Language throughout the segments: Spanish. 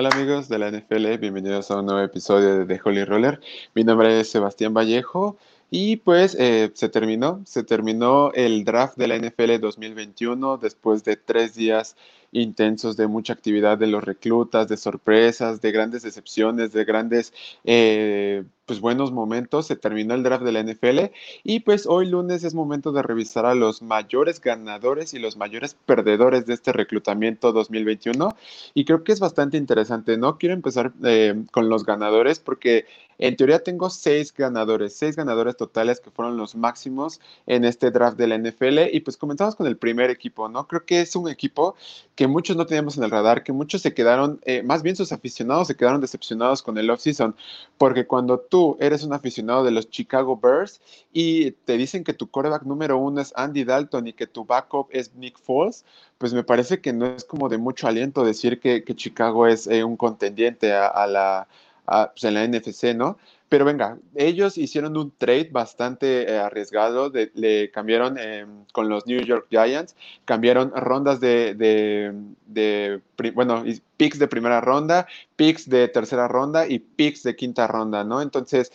Hola amigos de la NFL, bienvenidos a un nuevo episodio de The Holy Roller. Mi nombre es Sebastián Vallejo y pues eh, se terminó, se terminó el draft de la NFL 2021 después de tres días intensos de mucha actividad de los reclutas, de sorpresas, de grandes decepciones, de grandes, eh, pues buenos momentos. Se terminó el draft de la NFL y pues hoy lunes es momento de revisar a los mayores ganadores y los mayores perdedores de este reclutamiento 2021 y creo que es bastante interesante, ¿no? Quiero empezar eh, con los ganadores porque en teoría tengo seis ganadores, seis ganadores totales que fueron los máximos en este draft de la NFL. Y pues comenzamos con el primer equipo, ¿no? Creo que es un equipo que muchos no teníamos en el radar, que muchos se quedaron, eh, más bien sus aficionados se quedaron decepcionados con el offseason, porque cuando tú eres un aficionado de los Chicago Bears y te dicen que tu quarterback número uno es Andy Dalton y que tu backup es Nick Foles, pues me parece que no es como de mucho aliento decir que, Chicago es eh, un contendiente a la pues, en la NFC, ¿no? Pero venga, ellos hicieron un trade bastante eh, arriesgado, le cambiaron em, con los New York Giants, cambiaron rondas de, de, bueno, picks de primera ronda, picks de tercera ronda y picks de quinta ronda, ¿no? Entonces,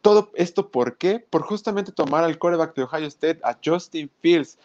todo esto, ¿por qué? Por justamente tomar al quarterback de Ohio State, a Justin Fields.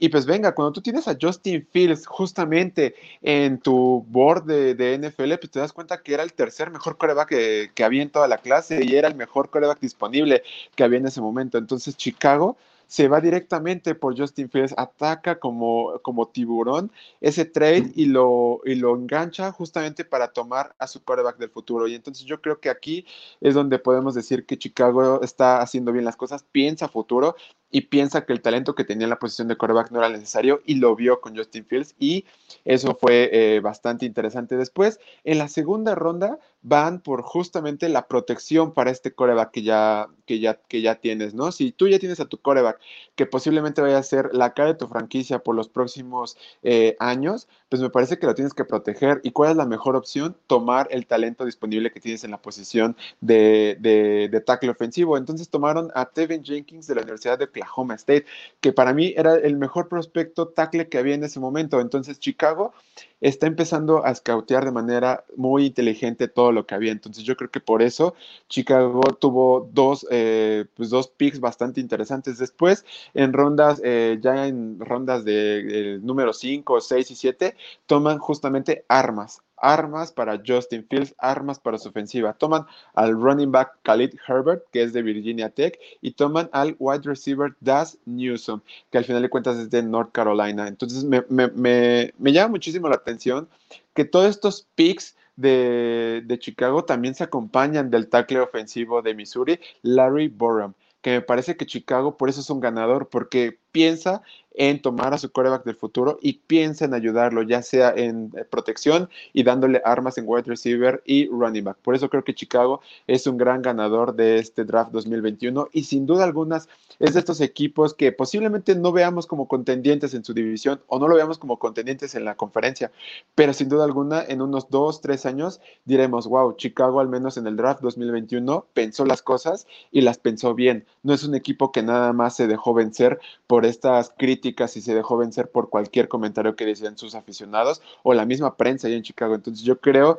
Y pues venga, cuando tú tienes a Justin Fields justamente en tu board de, NFL, pues te das cuenta que era el tercer mejor coreback que, que, había en toda la clase y era el mejor coreback disponible que había en ese momento. Entonces Chicago se va directamente por Justin Fields, ataca como, como tiburón ese trade y lo, y lo engancha justamente para tomar a su quarterback del futuro. Y entonces yo creo que aquí es donde podemos decir que Chicago está haciendo bien las cosas, piensa futuro y piensa que el talento que tenía en la posición de quarterback no era necesario y lo vio con Justin Fields y eso fue eh, bastante interesante. Después, en la segunda ronda, van por justamente la protección para este coreback que ya, que ya, que ya tienes, ¿no? Si tú ya tienes a tu coreback que posiblemente vaya a ser la cara de tu franquicia por los próximos eh, años, pues me parece que lo tienes que proteger. ¿Y cuál es la mejor opción? Tomar el talento disponible que tienes en la posición de, de, de tackle ofensivo. Entonces tomaron a Tevin Jenkins de la Universidad de Oklahoma State, que para mí era el mejor prospecto tackle que había en ese momento. Entonces Chicago está empezando a scoutear de manera muy inteligente todo lo que había. Entonces yo creo que por eso Chicago tuvo dos, eh, pues dos picks bastante interesantes. Después, en rondas, eh, ya en rondas de, número 5, 6 y 7, toman justamente armas, armas para Justin Fields, armas para su ofensiva. Toman al running back Khalid Herbert, que es de Virginia Tech, y toman al wide receiver Das Newsom, que al final de cuentas es de North Carolina. Entonces me, me llama muchísimo la atención que todos estos picks de, de, Chicago también se acompañan del tackle ofensivo de Missouri, Larry Borum, que me parece que Chicago por eso es un ganador, porque piensa en tomar a su coreback del futuro y piensa en ayudarlo, ya sea en eh, protección y dándole armas en wide receiver y running back. Por eso creo que Chicago es un gran ganador de este draft 2021 y sin duda algunas es de estos equipos que posiblemente no veamos como contendientes en su división o no lo veamos como contendientes en la conferencia, pero sin duda alguna en unos dos, tres años diremos, wow, Chicago al menos en el draft 2021 pensó las cosas y las pensó bien. No es un equipo que nada más se dejó vencer por estas críticas y se dejó vencer por cualquier comentario que decían sus aficionados o la misma prensa ahí en Chicago. Entonces yo creo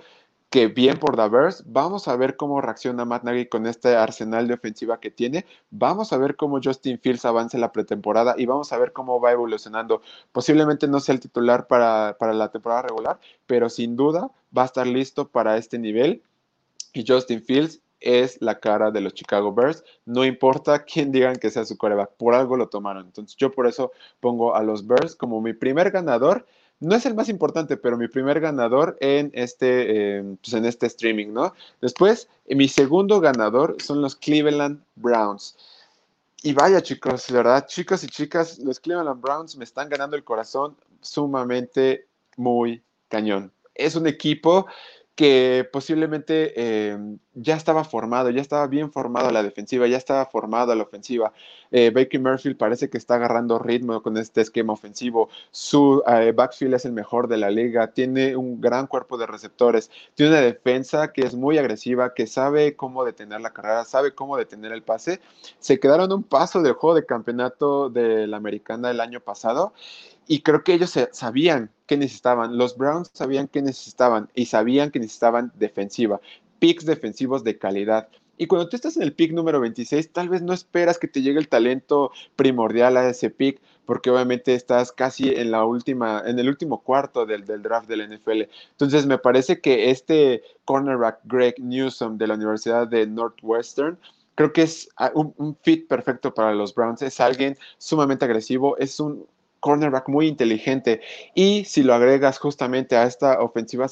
que bien por Davers. Vamos a ver cómo reacciona Matt Nagy con este arsenal de ofensiva que tiene. Vamos a ver cómo Justin Fields avance la pretemporada y vamos a ver cómo va evolucionando. Posiblemente no sea el titular para, para la temporada regular, pero sin duda va a estar listo para este nivel. Y Justin Fields es la cara de los Chicago Bears. No importa quién digan que sea su coreback, por algo lo tomaron. Entonces yo por eso pongo a los Bears como mi primer ganador. No es el más importante, pero mi primer ganador en este, em, pues en este streaming, ¿no? Después, mi segundo ganador son los Cleveland Browns. Y vaya chicos, la verdad, chicos y chicas, los Cleveland Browns me están ganando el corazón sumamente muy cañón. Es un equipo que posiblemente eh, ya estaba formado, ya estaba bien formado la defensiva, ya estaba formada la ofensiva. Eh, Baker Murphy parece que está agarrando ritmo con este esquema ofensivo. Su eh, backfield es el mejor de la liga, tiene un gran cuerpo de receptores, tiene una defensa que es muy agresiva, que sabe cómo detener la carrera, sabe cómo detener el pase. Se quedaron un paso del juego de campeonato de la americana el año pasado y creo que ellos sabían que necesitaban, los Browns sabían que necesitaban y sabían que necesitaban defensiva, picks defensivos de calidad. Y cuando tú estás en el pick número 26, tal vez no esperas que te llegue el talento primordial a ese pick, porque obviamente estás casi en la última, en el último cuarto del, del draft del NFL. Entonces me parece que este cornerback Greg Newsom de la Universidad de Northwestern creo que es ah, un, un, fit perfecto para los Browns. Es alguien sumamente agresivo, es un cornerback muy inteligente. Y si lo agregas justamente a esta ofensiva,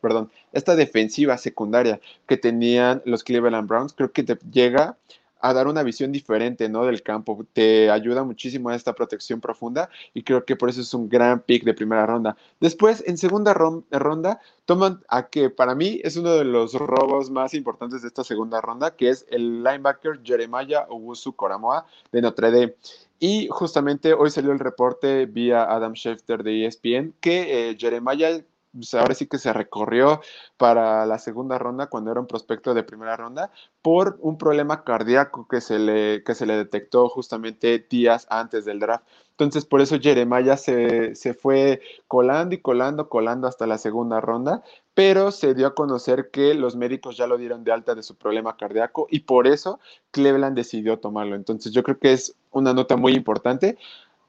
perdón, esta defensiva secundaria que tenían los Cleveland Browns, creo que te llega a dar una visión diferente ¿no? del campo. Te ayuda muchísimo a esta protección profunda y creo que por eso es un gran pick de primera ronda. Después, en segunda ronda, toman a que para mí es uno de los robos más importantes de esta segunda ronda, que es el linebacker Jeremiah Owusu Koramoa de Notre Dame. Y justamente hoy salió el reporte vía Adam Schefter de ESPN que eh, Jeremiah pues, ahora sí que se recorrió para la segunda ronda cuando era un prospecto de primera ronda por un problema cardíaco que se le, que se le detectó justamente días antes del draft. Entonces, por eso Jeremiah se, se fue colando y colando, colando hasta la segunda ronda, pero se dio a conocer que los médicos ya lo dieron de alta de su problema cardíaco y por eso Cleveland decidió tomarlo. Entonces, yo creo que es una nota muy importante.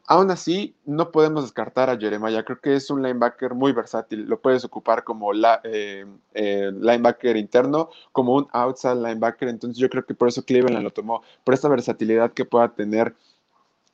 Aún así, no podemos descartar a Jeremiah. Creo que es un linebacker muy versátil. Lo puedes ocupar como la, eh, eh, linebacker interno, como un outside linebacker. Entonces yo creo que por eso Cleveland lo tomó, por esta versatilidad que pueda tener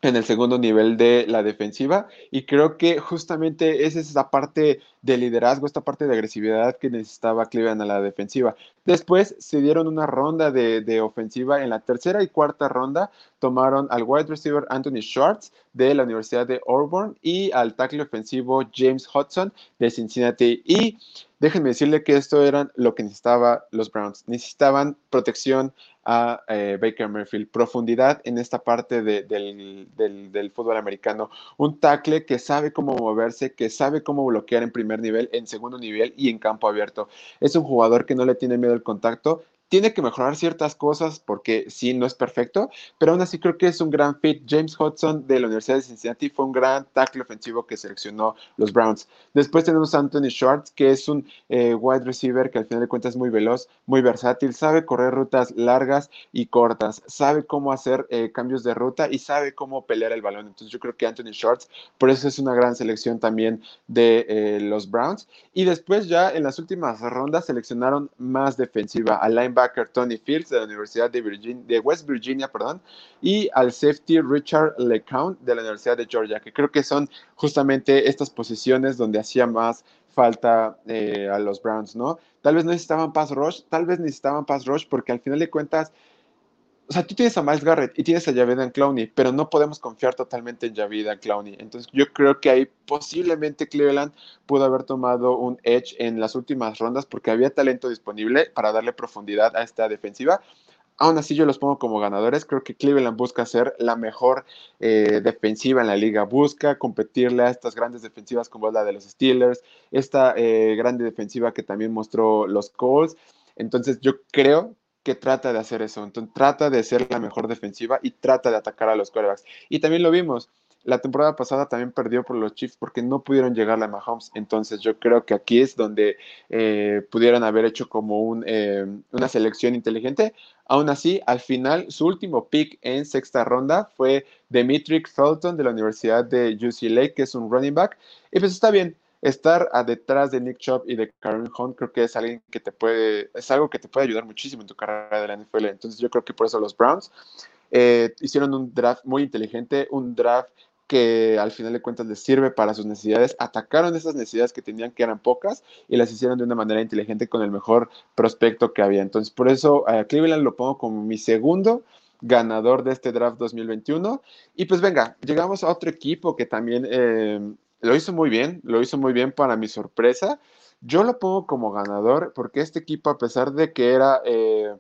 en el segundo nivel de la defensiva y creo que justamente es esa parte de liderazgo, esta parte de agresividad que necesitaba Cleveland a la defensiva. Después se dieron una ronda de, de, ofensiva en la tercera y cuarta ronda, tomaron al wide receiver Anthony Schwartz de la Universidad de Auburn y al tackle ofensivo James Hudson de Cincinnati y déjenme decirle que esto era lo que necesitaba los Browns. Necesitaban protección a eh, Baker Mayfield, profundidad en esta parte del, fútbol americano. Un tackle que sabe cómo moverse, que sabe cómo bloquear en primer nivel, en segundo nivel y en campo abierto. Es un jugador que no le tiene miedo al contacto, tiene que mejorar ciertas cosas porque sí, no es perfecto, pero aún así creo que es un gran fit. James Hudson de la Universidad de Cincinnati fue un gran tackle ofensivo que seleccionó los Browns. Después tenemos a Anthony Schwartz, que es un eh, wide receiver que al final de cuentas es muy veloz, muy versátil, sabe correr rutas largas y cortas, sabe cómo hacer eh, cambios de ruta y sabe cómo pelear el balón. Entonces yo creo que Anthony Schwartz, por eso es una gran selección también de eh, los Browns. Y después ya en las últimas rondas seleccionaron más defensiva, a linebacker Tony Fields de la Universidad de, West Virginia perdón, y al safety Richard LeCount de la Universidad de Georgia, que creo que son justamente estas posiciones donde hacía más falta eh, a los Browns, ¿no? Tal vez necesitaban pass rush, tal vez necesitaban pass rush porque al final de cuentas o sea, tú tienes a Miles Garrett y tienes a Javidan Clowney, pero no podemos confiar totalmente en Javidan Clowney. Entonces, yo creo que ahí posiblemente Cleveland pudo haber tomado un edge en las últimas rondas porque había talento disponible para darle profundidad a esta defensiva. Aún así, yo los pongo como ganadores. Creo que Cleveland busca ser la mejor eh, defensiva en la liga. Busca competirle a estas grandes defensivas como la de los Steelers, esta eh, grande defensiva que también mostró los Colts. Entonces, yo creo que trata de hacer eso. Entonces, trata de ser la mejor defensiva y trata de atacar a los quarterbacks. Y también lo vimos. La temporada pasada también perdió por los Chiefs porque no pudieron llegar a Mahomes. Entonces yo creo que aquí es donde eh, pudieran haber hecho como un, eh, una selección inteligente. Aún así, al final, su último pick en sexta ronda fue Demetric Felton de la Universidad de UCLA, que es un running back. Y pues está bien estar a detrás de Nick Chubb y de Karen Hunt creo que es alguien que te puede, es algo que te puede ayudar muchísimo en tu carrera de la NFL. Entonces yo creo que por eso los Browns eh, hicieron un draft muy inteligente, un draft que al final de cuentas les sirve para sus necesidades, atacaron esas necesidades que tenían que eran pocas y las hicieron de una manera inteligente con el mejor prospecto que había. Entonces por eso Cleveland lo pongo como mi segundo ganador de este draft 2021. Y pues venga, llegamos a otro equipo que también eh, lo hizo muy bien, lo hizo muy bien para mi sorpresa. Yo lo pongo como ganador porque este equipo, a pesar de que era, eh,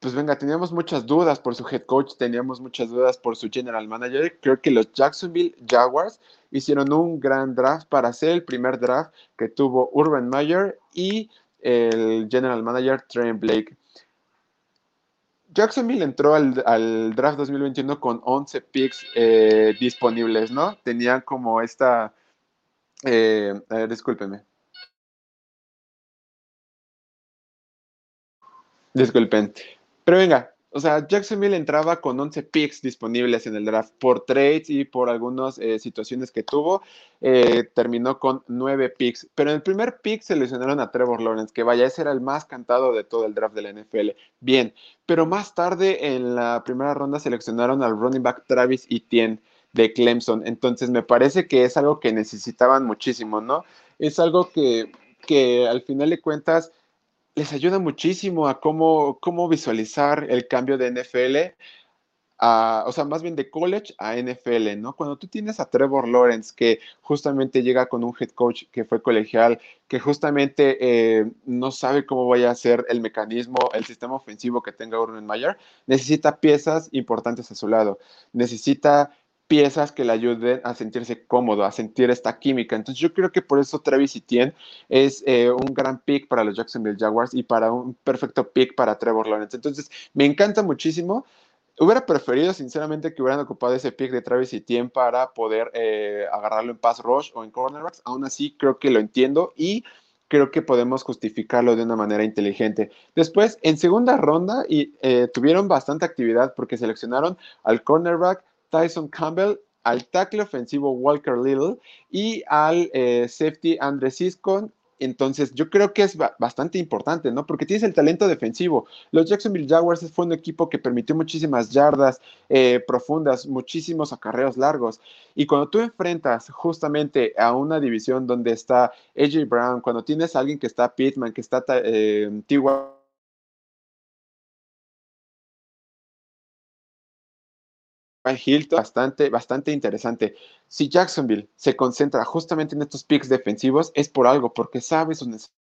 pues venga, teníamos muchas dudas por su head coach, teníamos muchas dudas por su general manager. Creo que los Jacksonville Jaguars hicieron un gran draft para ser el primer draft que tuvo Urban Meyer y el general manager Trent Blake. Jacksonville entró al, draft 2021 con 11 picks eh, disponibles, ¿no? Tenían como esta... Eh, discúlpeme. Disculpen. Pero venga, o sea, Jacksonville entraba con 11 picks disponibles en el draft por trades y por algunas eh, situaciones que tuvo. Eh, terminó con 9 picks. Pero en el primer pick seleccionaron a Trevor Lawrence, que vaya, ese era el más cantado de todo el draft de la NFL. Bien, pero más tarde en la primera ronda seleccionaron al running back Travis Etienne de Clemson. Entonces me parece que es algo que necesitaban muchísimo, ¿no? Es algo que, que al final de cuentas les ayuda muchísimo a cómo, cómo visualizar el cambio de NFL, a, o sea, más bien de college a NFL, ¿no? Cuando tú tienes a Trevor Lawrence, que justamente llega con un head coach que fue colegial, que justamente eh, no sabe cómo vaya a ser el mecanismo, el sistema ofensivo que tenga Urban Meyer, necesita piezas importantes a su lado, necesita piezas que le ayuden a sentirse cómodo, a sentir esta química. Entonces yo creo que por eso Travis Etienne es eh, un gran pick para los Jacksonville Jaguars y para un perfecto pick para Trevor Lawrence. Entonces me encanta muchísimo. Hubiera preferido, sinceramente, que hubieran ocupado ese pick de Travis Etienne para poder eh, agarrarlo en pass rush o en cornerbacks. Aún así, creo que lo entiendo y creo que podemos justificarlo de una manera inteligente. Después, en segunda ronda, y eh, tuvieron bastante actividad porque seleccionaron al cornerback Tyson Campbell, al tackle ofensivo Walker Little y al eh, safety Andre Siscon. Entonces, yo creo que es bastante importante, ¿no? Porque tienes el talento defensivo. Los Jacksonville Jaguars fue un equipo que permitió muchísimas yardas eh, profundas, muchísimos acarreos largos. Y cuando tú enfrentas justamente a una división donde está AJ Brown, cuando tienes a alguien que está Pittman, que está eh. Hilton, bastante, bastante interesante. Si Jacksonville se concentra justamente en estos picks defensivos, es por algo, porque sabe sus necesidades.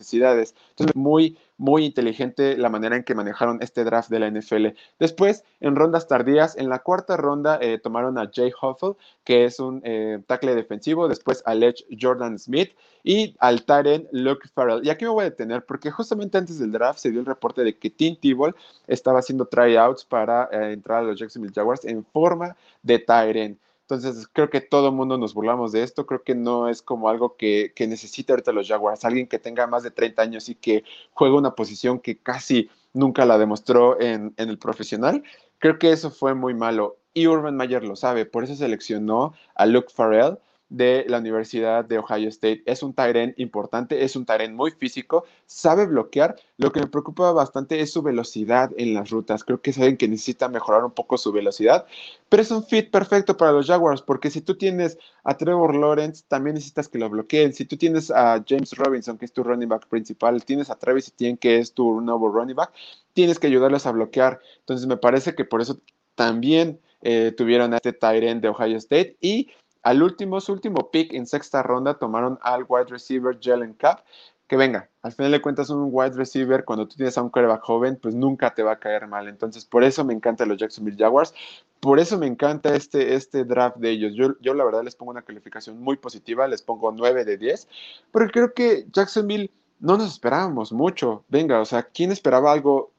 Entonces, muy, muy inteligente la manera en que manejaron este draft de la NFL. Después, en rondas tardías, en la cuarta ronda eh, tomaron a Jay Huffle, que es un eh, tackle defensivo, después a Lech Jordan Smith y al Taren Luke Farrell. Y aquí me voy a detener porque justamente antes del draft se dio el reporte de que Tim Tebow estaba haciendo tryouts para eh, entrar a los Jacksonville Jaguars en forma de Tyrant. Entonces, creo que todo el mundo nos burlamos de esto. Creo que no es como algo que, que necesita ahorita los Jaguars. Alguien que tenga más de 30 años y que juegue una posición que casi nunca la demostró en, en el profesional. Creo que eso fue muy malo. Y Urban Mayer lo sabe. Por eso seleccionó a Luke Farrell de la Universidad de Ohio State. Es un Tyren importante, es un Tyren muy físico, sabe bloquear. Lo que me preocupa bastante es su velocidad en las rutas. Creo que alguien que necesita mejorar un poco su velocidad, pero es un fit perfecto para los Jaguars, porque si tú tienes a Trevor Lawrence, también necesitas que lo bloqueen. Si tú tienes a James Robinson, que es tu running back principal, tienes a Travis Etienne, que es tu nuevo running back, tienes que ayudarlos a bloquear. Entonces me parece que por eso también eh, tuvieron a este Tyren de Ohio State y al último, su último pick en sexta ronda tomaron al wide receiver Jalen Cup. Que venga, al final de cuentas un wide receiver cuando tú tienes a un quarterback joven, pues nunca te va a caer mal. Entonces, por eso me encantan los Jacksonville Jaguars. Por eso me encanta este, este draft de ellos. Yo, yo la verdad les pongo una calificación muy positiva, les pongo 9 de 10, porque creo que Jacksonville no nos esperábamos mucho. Venga, o sea, ¿quién esperaba algo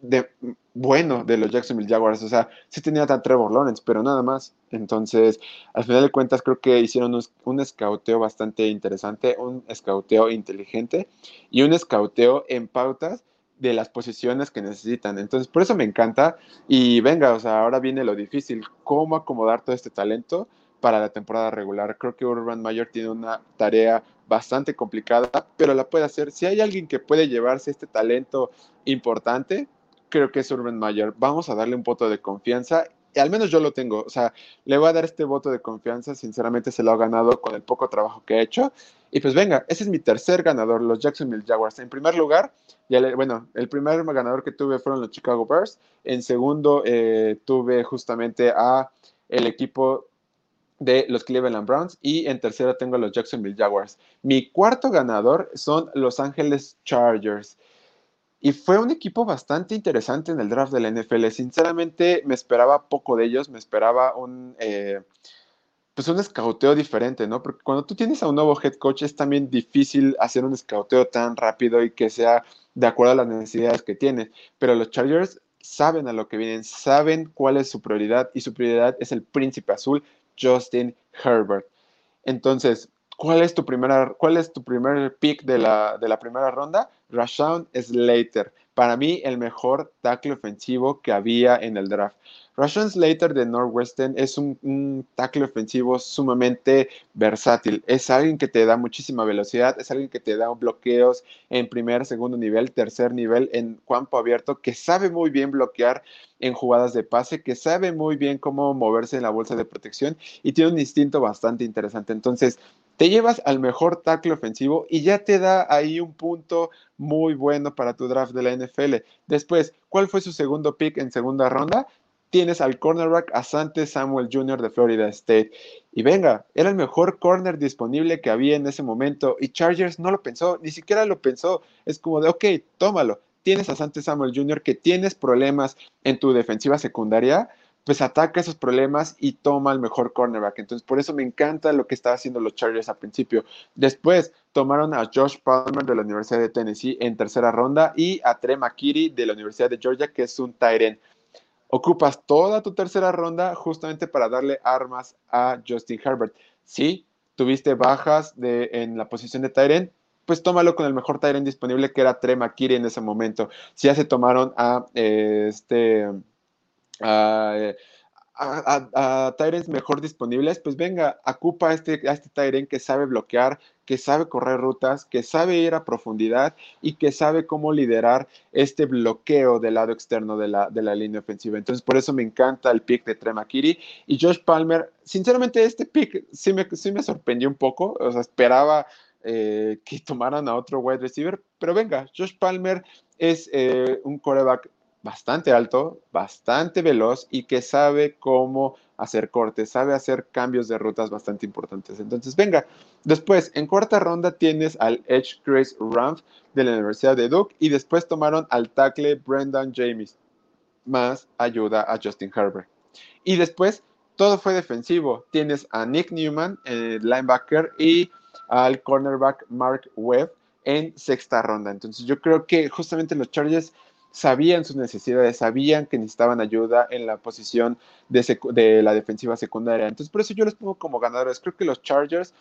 de, bueno de los Jacksonville Jaguars. O sea, sí tenía tan Trevor Lawrence, pero nada más. Entonces, al final de cuentas, creo que hicieron un, un escauteo bastante interesante, un escauteo inteligente y un escauteo en pautas de las posiciones que necesitan. Entonces, por eso me encanta. Y venga, o sea, ahora viene lo difícil, cómo acomodar todo este talento para la temporada regular. Creo que Urban Mayer tiene una tarea bastante complicada, pero la puede hacer. Si hay alguien que puede llevarse este talento importante, creo que es Urban Mayer. Vamos a darle un voto de confianza. Al menos yo lo tengo. O sea, le voy a dar este voto de confianza. Sinceramente se lo ha ganado con el poco trabajo que ha hecho. Y pues venga, ese es mi tercer ganador, los Jacksonville Jaguars. En primer lugar, bueno, el primer ganador que tuve fueron los Chicago Bears. En segundo, eh, tuve justamente a el equipo de los Cleveland Browns y en tercero tengo a los Jacksonville Jaguars. Mi cuarto ganador son Los Angeles Chargers. Y fue un equipo bastante interesante en el draft de la NFL. Sinceramente, me esperaba poco de ellos, me esperaba un, eh, pues un escauteo diferente, ¿no? Porque cuando tú tienes a un nuevo head coach es también difícil hacer un escauteo tan rápido y que sea de acuerdo a las necesidades que tienes. Pero los Chargers saben a lo que vienen, saben cuál es su prioridad y su prioridad es el príncipe azul, Justin Herbert. Entonces, ¿cuál es tu, primera, cuál es tu primer pick de la, de la primera ronda? Rashawn Slater. Para mí, el mejor tackle ofensivo que había en el draft. Rashawn Slater de Northwestern es un, tackle ofensivo sumamente versátil. Es alguien que te da muchísima velocidad, es alguien que te da bloqueos en primer, segundo nivel, tercer nivel, en campo abierto, que sabe muy bien bloquear en jugadas de pase, que sabe muy bien cómo moverse en la bolsa de protección y tiene un instinto bastante interesante. Entonces, te llevas al mejor tackle ofensivo y ya te da ahí un punto muy bueno para tu draft de la NFL. Después, ¿cuál fue su segundo pick en segunda ronda? tienes al cornerback Asante Samuel Jr. de Florida State. Y venga, era el mejor corner disponible que había en ese momento. Y Chargers no lo pensó, ni siquiera lo pensó. Es como de, ok, tómalo. Tienes a Asante Samuel Jr. que tienes problemas en tu defensiva secundaria, pues ataca esos problemas y toma el mejor cornerback. Entonces, por eso me encanta lo que estaba haciendo los Chargers al principio. Después, tomaron a Josh Palmer de la Universidad de Tennessee en tercera ronda y a Trey McKitty de la Universidad de Georgia, que es un Tyrant ocupas toda tu tercera ronda justamente para darle armas a Justin Herbert. Si tuviste bajas de, en la posición de Tyren, pues tómalo con el mejor Tyren disponible que era Trey McKinney en ese momento. Si ya se tomaron a este a, a, Tyrants mejor disponibles, pues venga, ocupa a este, a este Tyrant que sabe bloquear, que sabe correr rutas, que sabe ir a profundidad y que sabe cómo liderar este bloqueo del lado externo de la, de la línea ofensiva. Entonces, por eso me encanta el pick de Tremakiri y Josh Palmer. Sinceramente, este pick sí me, sí me sorprendió un poco, o sea, esperaba eh, que tomaran a otro wide receiver, pero venga, Josh Palmer es eh, un coreback bastante alto, bastante veloz y que sabe cómo hacer cortes, sabe hacer cambios de rutas bastante importantes. Entonces, venga, después, en cuarta ronda tienes al Edge Chris Ramf de la Universidad de Duke y después tomaron al tackle Brendan James, más ayuda a Justin Herbert. Y después, todo fue defensivo. Tienes a Nick Newman, el linebacker, y al cornerback Mark Webb en sexta ronda. Entonces, yo creo que justamente los Chargers sabían sus necesidades, sabían que necesitaban ayuda en la posición de, la defensiva secundaria. Entonces, por eso yo les pongo como ganadores. Creo que los Chargers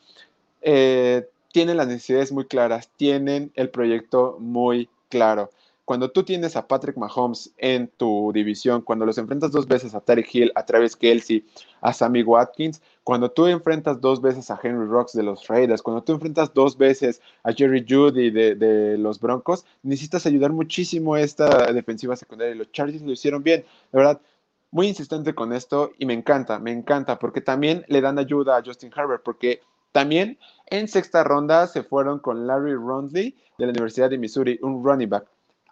eh, tienen las necesidades muy claras, tienen el proyecto muy claro. Cuando tú tienes a Patrick Mahomes en tu división, cuando los enfrentas dos veces a Terry Hill, a Travis Kelsey, a Sammy Watkins, cuando tú enfrentas dos veces a Henry Rocks de los Raiders, cuando tú enfrentas dos veces a Jerry Judy de, los Broncos, necesitas ayudar muchísimo a esta defensiva secundaria. Los Chargers lo hicieron bien, de verdad. Muy insistente con esto y me encanta, me encanta, porque también le dan ayuda a Justin Herbert, porque también en sexta ronda se fueron con Larry Rondley de la Universidad de Missouri, un running back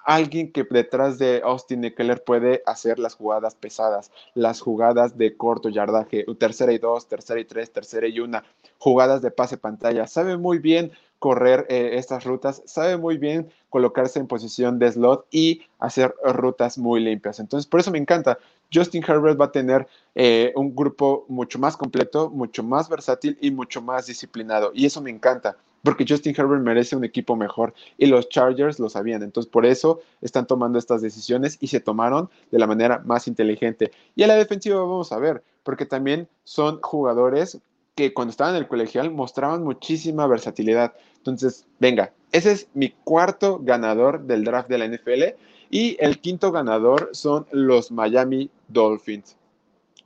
alguien que detrás de Austin Eckler puede hacer las jugadas pesadas, las jugadas de corto yardaje, tercera y dos, tercera y tres, tercera y una, jugadas de pase pantalla. Sabe muy bien correr eh, estas rutas, sabe muy bien colocarse en posición de slot y hacer rutas muy limpias. Entonces, por eso me encanta. Justin Herbert va a tener eh, un grupo mucho más completo, mucho más versátil y mucho más disciplinado. Y eso me encanta porque Justin Herbert merece un equipo mejor y los Chargers lo sabían. Entonces, por eso están tomando estas decisiones y se tomaron de la manera más inteligente. Y a la defensiva vamos a ver, porque también son jugadores que cuando estaban en el colegial mostraban muchísima versatilidad. Entonces, venga, ese es mi cuarto ganador del draft de la NFL y el quinto ganador son los Miami Dolphins.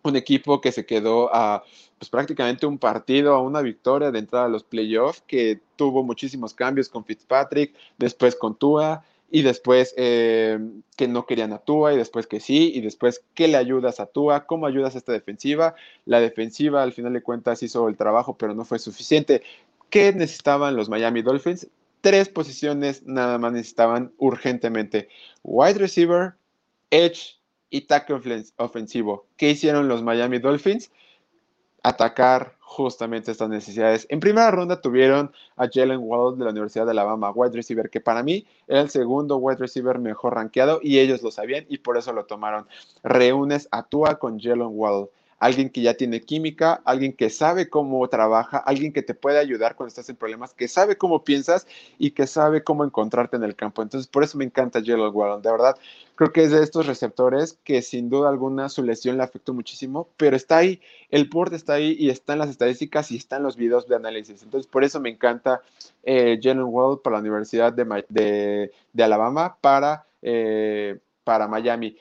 Un equipo que se quedó a pues prácticamente un partido, a una victoria de entrada a los playoffs, que tuvo muchísimos cambios con Fitzpatrick, después con Tua, y después eh, que no querían a Tua, y después que sí, y después que le ayudas a Tua, cómo ayudas a esta defensiva. La defensiva al final de cuentas hizo el trabajo, pero no fue suficiente. ¿Qué necesitaban los Miami Dolphins? Tres posiciones nada más necesitaban urgentemente. Wide receiver, edge y tackle ofensivo. ¿Qué hicieron los Miami Dolphins? atacar justamente estas necesidades. En primera ronda tuvieron a Jalen Waddle de la Universidad de Alabama, wide receiver, que para mí era el segundo wide receiver mejor rankeado y ellos lo sabían y por eso lo tomaron. Reúnes a con Jalen Waddle, alguien que ya tiene química, alguien que sabe cómo trabaja, alguien que te puede ayudar cuando estás en problemas, que sabe cómo piensas y que sabe cómo encontrarte en el campo. Entonces, por eso me encanta Jalen Wallon, de verdad. Creo que es de estos receptores que sin duda alguna su lesión le afectó muchísimo, pero está ahí, el port está ahí y está en las estadísticas y está en los videos de análisis. Entonces, por eso me encanta eh, Jalen Wall para la Universidad de, de, Alabama, para, eh, para Miami.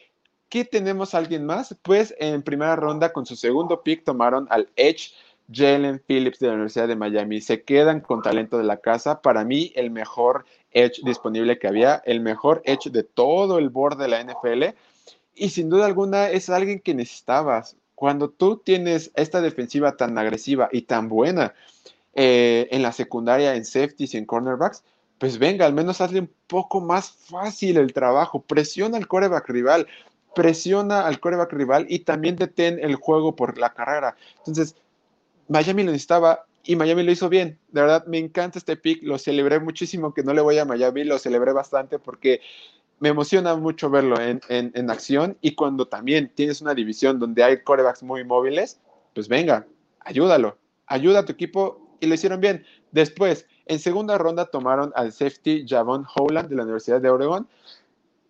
¿Qué tenemos alguien más? Pues en primera ronda, con su segundo pick, tomaron al Edge Jalen Phillips de la Universidad de Miami. Se quedan con talento de la casa. Para mí, el mejor Edge disponible que había, el mejor Edge de todo el board de la NFL. Y sin duda alguna es alguien que necesitabas. Cuando tú tienes esta defensiva tan agresiva y tan buena eh, en la secundaria, en safeties y en cornerbacks, pues venga, al menos hazle un poco más fácil el trabajo. Presiona al coreback rival presiona al coreback rival y también detén el juego por la carrera. Entonces, Miami lo necesitaba y Miami lo hizo bien. De verdad, me encanta este pick, lo celebré muchísimo que no le voy a Miami, lo celebré bastante porque me emociona mucho verlo en, acción y cuando también tienes una división donde hay corebacks muy móviles, pues venga, ayúdalo, ayuda a tu equipo y lo hicieron bien. Después, en segunda ronda tomaron al safety Javon Howland de la Universidad de Oregon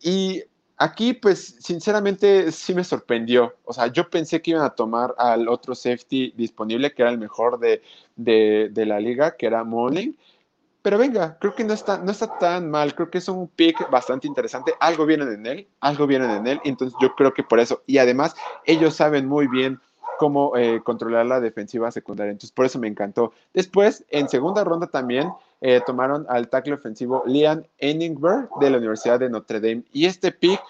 y Aquí, pues, sinceramente, sí me sorprendió. O sea, yo pensé que iban a tomar al otro safety disponible, que era el mejor de, la liga, que era Morning. Pero venga, creo que no está, no está tan mal. Creo que es un pick bastante interesante. Algo viene en él, algo viene en él. Entonces, yo creo que por eso. Y además, ellos saben muy bien cómo eh, controlar la defensiva secundaria. Entonces, por eso me encantó. Después, en segunda ronda también, eh, tomaron al tackle ofensivo Liam Enningberg de la Universidad de Notre Dame. Y este pick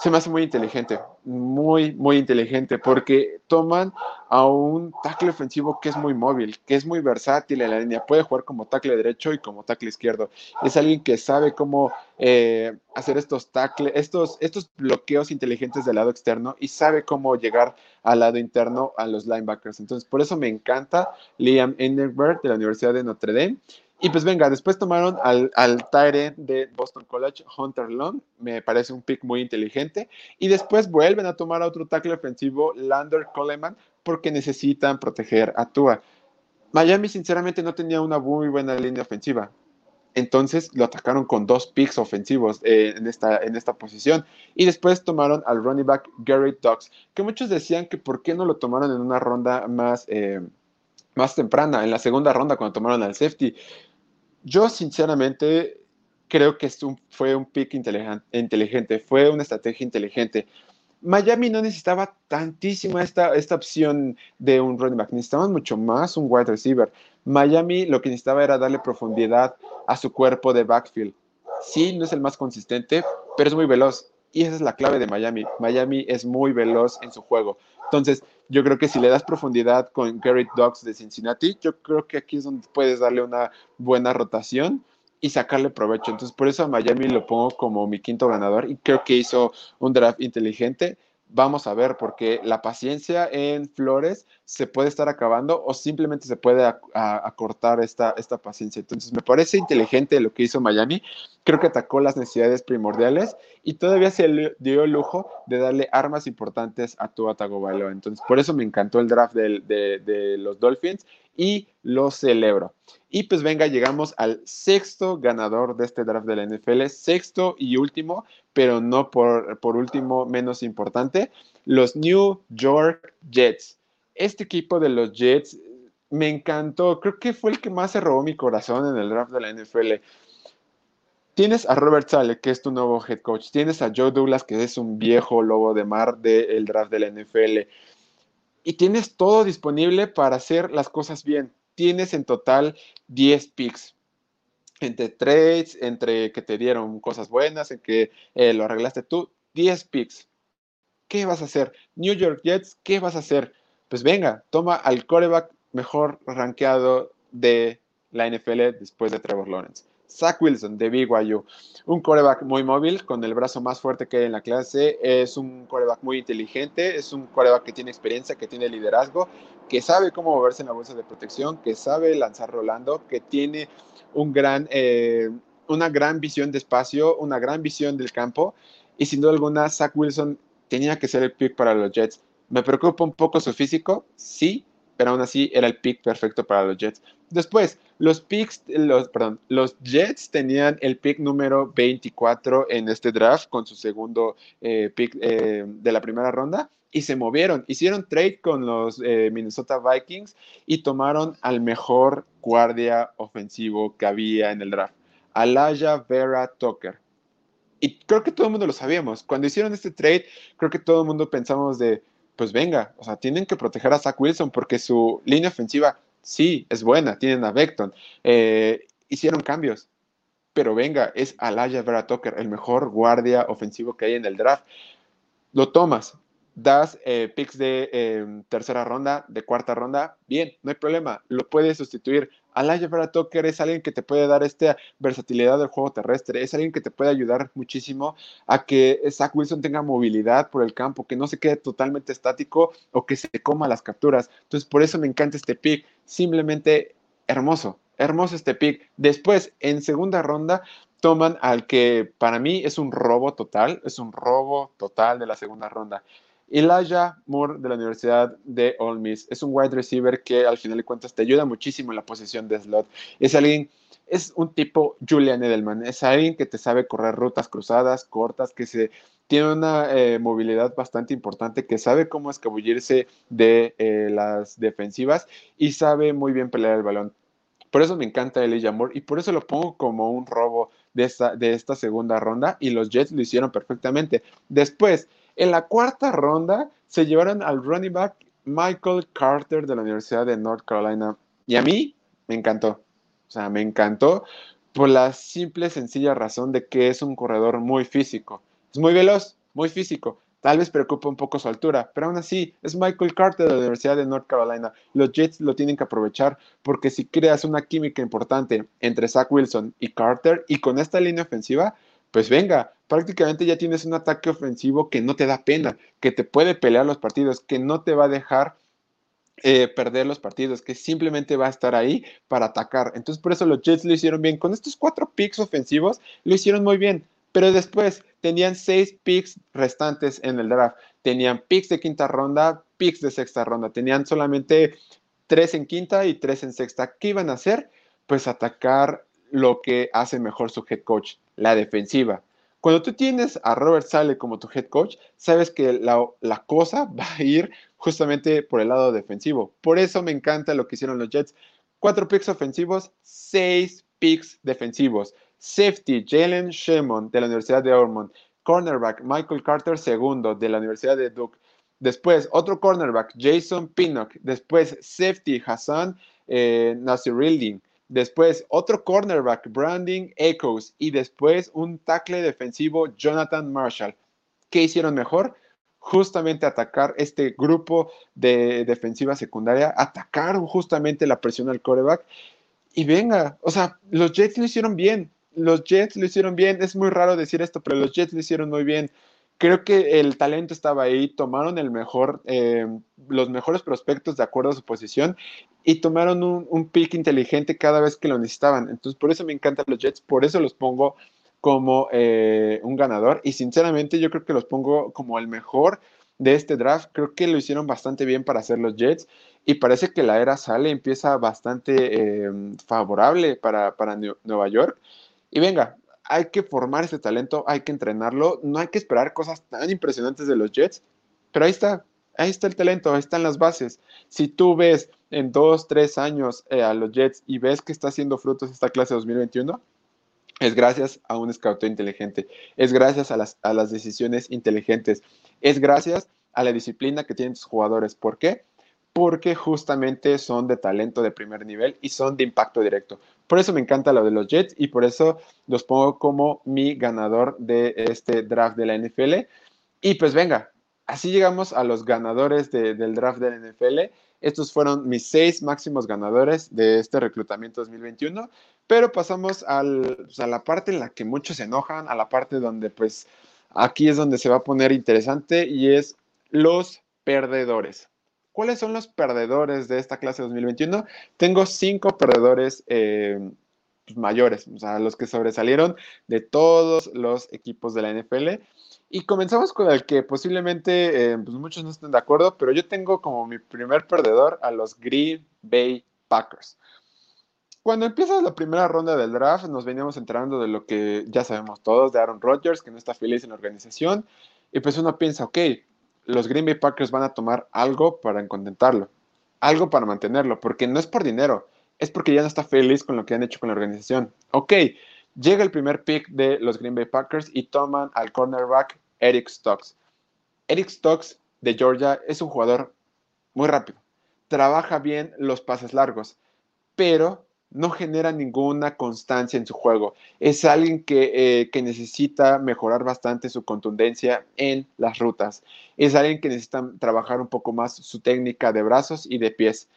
se me hace muy inteligente, muy, muy inteligente, porque toman a un tackle ofensivo que es muy móvil, que es muy versátil en la línea, puede jugar como tackle derecho y como tackle izquierdo. Es alguien que sabe cómo eh, hacer estos tackles, estos, estos bloqueos inteligentes del lado externo y sabe cómo llegar al lado interno a los linebackers. Entonces, por eso me encanta Liam Enningberg de la Universidad de Notre Dame. Y pues venga, después tomaron al, al de Boston College, Hunter Long, me parece un pick muy inteligente. Y después vuelven a tomar a otro tackle ofensivo, Lander Coleman, porque necesitan proteger a Tua. Miami sinceramente no tenía una muy buena línea ofensiva. Entonces lo atacaron con dos picks ofensivos eh, en, esta, en esta posición. Y después tomaron al running back Gary Dox, que muchos decían que por qué no lo tomaron en una ronda más, eh, más temprana, en la segunda ronda cuando tomaron al safety. Yo sinceramente creo que fue un pick inteligente, fue una estrategia inteligente. Miami no necesitaba tantísimo esta, esta opción de un running back, necesitaban mucho más un wide receiver. Miami lo que necesitaba era darle profundidad a su cuerpo de backfield. Sí, no es el más consistente, pero es muy veloz. Y esa es la clave de Miami. Miami es muy veloz en su juego. Entonces, yo creo que si le das profundidad con Garrett Dogs de Cincinnati, yo creo que aquí es donde puedes darle una buena rotación y sacarle provecho. Entonces, por eso a Miami lo pongo como mi quinto ganador y creo que hizo un draft inteligente vamos a ver, porque la paciencia en Flores se puede estar acabando o simplemente se puede acortar esta, esta paciencia. Entonces, me parece inteligente lo que hizo Miami. Creo que atacó las necesidades primordiales y todavía se dio el lujo de darle armas importantes a Tua Tagovailoa. Entonces, por eso me encantó el draft de, de los Dolphins y lo celebro. Y pues venga, llegamos al sexto ganador de este draft de la NFL, sexto y último, pero no por, por último menos importante, los New York Jets. Este equipo de los Jets me encantó, creo que fue el que más se robó mi corazón en el draft de la NFL. Tienes a Robert Sale, que es tu nuevo head coach. Tienes a Joe Douglas, que es un viejo lobo de mar del draft de la NFL. Y tienes todo disponible para hacer las cosas bien tienes en total 10 picks. Entre trades, entre que te dieron cosas buenas, en que eh, lo arreglaste tú, 10 picks. ¿Qué vas a hacer? New York Jets, ¿qué vas a hacer? Pues venga, toma al coreback mejor rankeado de la NFL después de Trevor Lawrence. Zach Wilson de BYU, un coreback muy móvil, con el brazo más fuerte que hay en la clase, es un coreback muy inteligente, es un coreback que tiene experiencia, que tiene liderazgo, que sabe cómo moverse en la bolsa de protección, que sabe lanzar rolando, que tiene eh, una gran visión de espacio, una gran visión del campo, y sin duda alguna Zach Wilson tenía que ser el pick para los Jets. Me preocupa un poco su físico, sí, pero aún así era el pick perfecto para los Jets. Después, los picks, los, perdón, los Jets tenían el pick número 24 en este draft con su segundo eh, pick eh, de la primera ronda y se movieron. Hicieron trade con los eh, Minnesota Vikings y tomaron al mejor guardia ofensivo que había en el draft, Alaya Vera Tucker. Y creo que todo el mundo lo sabíamos. Cuando hicieron este trade, creo que todo el mundo pensamos de, pues venga, o sea, tienen que proteger a Zach Wilson porque su línea ofensiva sí es buena, tienen a Beckton, eh, hicieron cambios, pero venga, es Alaya Vera Tucker, el mejor guardia ofensivo que hay en el draft. Lo tomas, das eh, picks de em, tercera ronda, de cuarta ronda, bien, no hay problema, lo puedes sustituir. Alaya Vera Tucker es alguien que te puede dar esta versatilidad del juego terrestre, es alguien que te puede ayudar muchísimo a que Zach Wilson tenga movilidad por el campo, que no se quede totalmente estático o que se coma las capturas. Entonces, por eso me encanta este pick, simplemente hermoso, hermoso este pick. Después, en segunda ronda, toman al que para mí es un robo total, es un robo total de la segunda ronda. Elijah Moore de la Universidad de Ole Miss es un wide receiver que al final de cuentas te ayuda muchísimo en la posición de slot. Es alguien, es un tipo Julian Edelman, es alguien que te sabe correr rutas cruzadas, cortas, que se tiene una eh, movilidad bastante importante, que sabe cómo escabullirse de eh, las defensivas y sabe muy bien pelear el balón. Por eso me encanta Elijah Moore y por eso lo pongo como un robo de esta, de esta segunda ronda y los Jets lo hicieron perfectamente. Después, en la cuarta ronda se llevaron al running back Michael Carter de la Universidad de North Carolina. Y a mí me encantó. O sea, me encantó por la simple, sencilla razón de que es un corredor muy físico. Es muy veloz, muy físico. Tal vez preocupa un poco su altura, pero aún así es Michael Carter de la Universidad de North Carolina. Los Jets lo tienen que aprovechar porque si creas una química importante entre Zach Wilson y Carter y con esta línea ofensiva, pues venga, prácticamente ya tienes un ataque ofensivo que no te da pena, que te puede pelear los partidos, que no te va a dejar eh, perder los partidos, que simplemente va a estar ahí para atacar. Entonces, por eso los Jets lo hicieron bien. Con estos cuatro picks ofensivos, lo hicieron muy bien. Pero después tenían seis picks restantes en el draft. Tenían picks de quinta ronda, picks de sexta ronda. Tenían solamente tres en quinta y tres en sexta. ¿Qué iban a hacer? Pues atacar lo que hace mejor su head coach, la defensiva. Cuando tú tienes a Robert Sale como tu head coach, sabes que la, la, cosa va a ir justamente por el lado defensivo. Por eso me encanta lo que hicieron los Jets. Cuatro picks ofensivos, seis picks defensivos. Safety, Jalen Shemon de la Universidad de Ormond. Cornerback, Michael Carter segundo de la Universidad de Duke. Después, otro cornerback, Jason Pinnock. Después, safety, Hassan eh. Después, otro cornerback, Branding Echoes. Y después, un tackle defensivo, Jonathan Marshall. ¿Qué hicieron mejor? Justamente atacar este grupo de defensiva secundaria, atacar justamente la presión al coreback. Y venga, o sea, los Jets lo hicieron bien. Los Jets lo hicieron bien. Es muy raro decir esto, pero los Jets lo hicieron muy bien creo que el talento estaba ahí, tomaron el mejor, eh, los mejores prospectos de acuerdo a su posición y tomaron un, pick inteligente cada vez que lo necesitaban. Entonces, por eso me encantan los Jets, por eso los pongo como eh, un ganador y sinceramente yo creo que los pongo como el mejor de este draft. Creo que lo hicieron bastante bien para hacer los Jets y parece que la era sale, empieza bastante eh, favorable para, para Nueva York. Y venga, hay que formar ese talento, hay que entrenarlo, no hay que esperar cosas tan impresionantes de los Jets, pero ahí está, ahí está el talento, ahí están las bases. Si tú ves en dos, tres años eh, a los Jets y ves que está haciendo frutos esta clase 2021, es gracias a un scout inteligente, es gracias a las, a las decisiones inteligentes, es gracias a la disciplina que tienen sus jugadores. ¿Por qué? porque justamente son de talento de primer nivel y son de impacto directo. Por eso me encanta lo de los Jets y por eso los pongo como mi ganador de este draft de la NFL. Y pues venga, así llegamos a los ganadores del draft de la NFL. Estos fueron mis seis máximos ganadores de este reclutamiento 2021, pero pasamos pues, a la parte en la que muchos se enojan, a la parte donde pues aquí es donde se va a poner interesante y es los perdedores. ¿Cuáles son los perdedores de esta clase 2021? Tengo cinco perdedores eh, mayores, o sea, los que sobresalieron de todos los equipos de la NFL. Y comenzamos con el que posiblemente eh, pues muchos no estén de acuerdo, pero yo tengo como mi primer perdedor a los Green Bay Packers. Cuando empieza la primera ronda del draft, nos veníamos enterando de lo que ya sabemos todos, de Aaron Rodgers, que no está feliz en la organización, y pues uno piensa, ok, los Green Bay Packers van a tomar algo para contentarlo, algo para mantenerlo, porque no es por dinero, es porque ya no está feliz con lo que han hecho con la organización. Ok, llega el primer pick de los Green Bay Packers y toman al cornerback Eric Stokes. Eric Stokes de Georgia es un jugador muy rápido, trabaja bien los pases largos, pero no genera ninguna constancia en su juego. Es alguien que, eh, que, necesita mejorar bastante su contundencia en las rutas. Es alguien que necesita trabajar un poco más su técnica de brazos y de pies.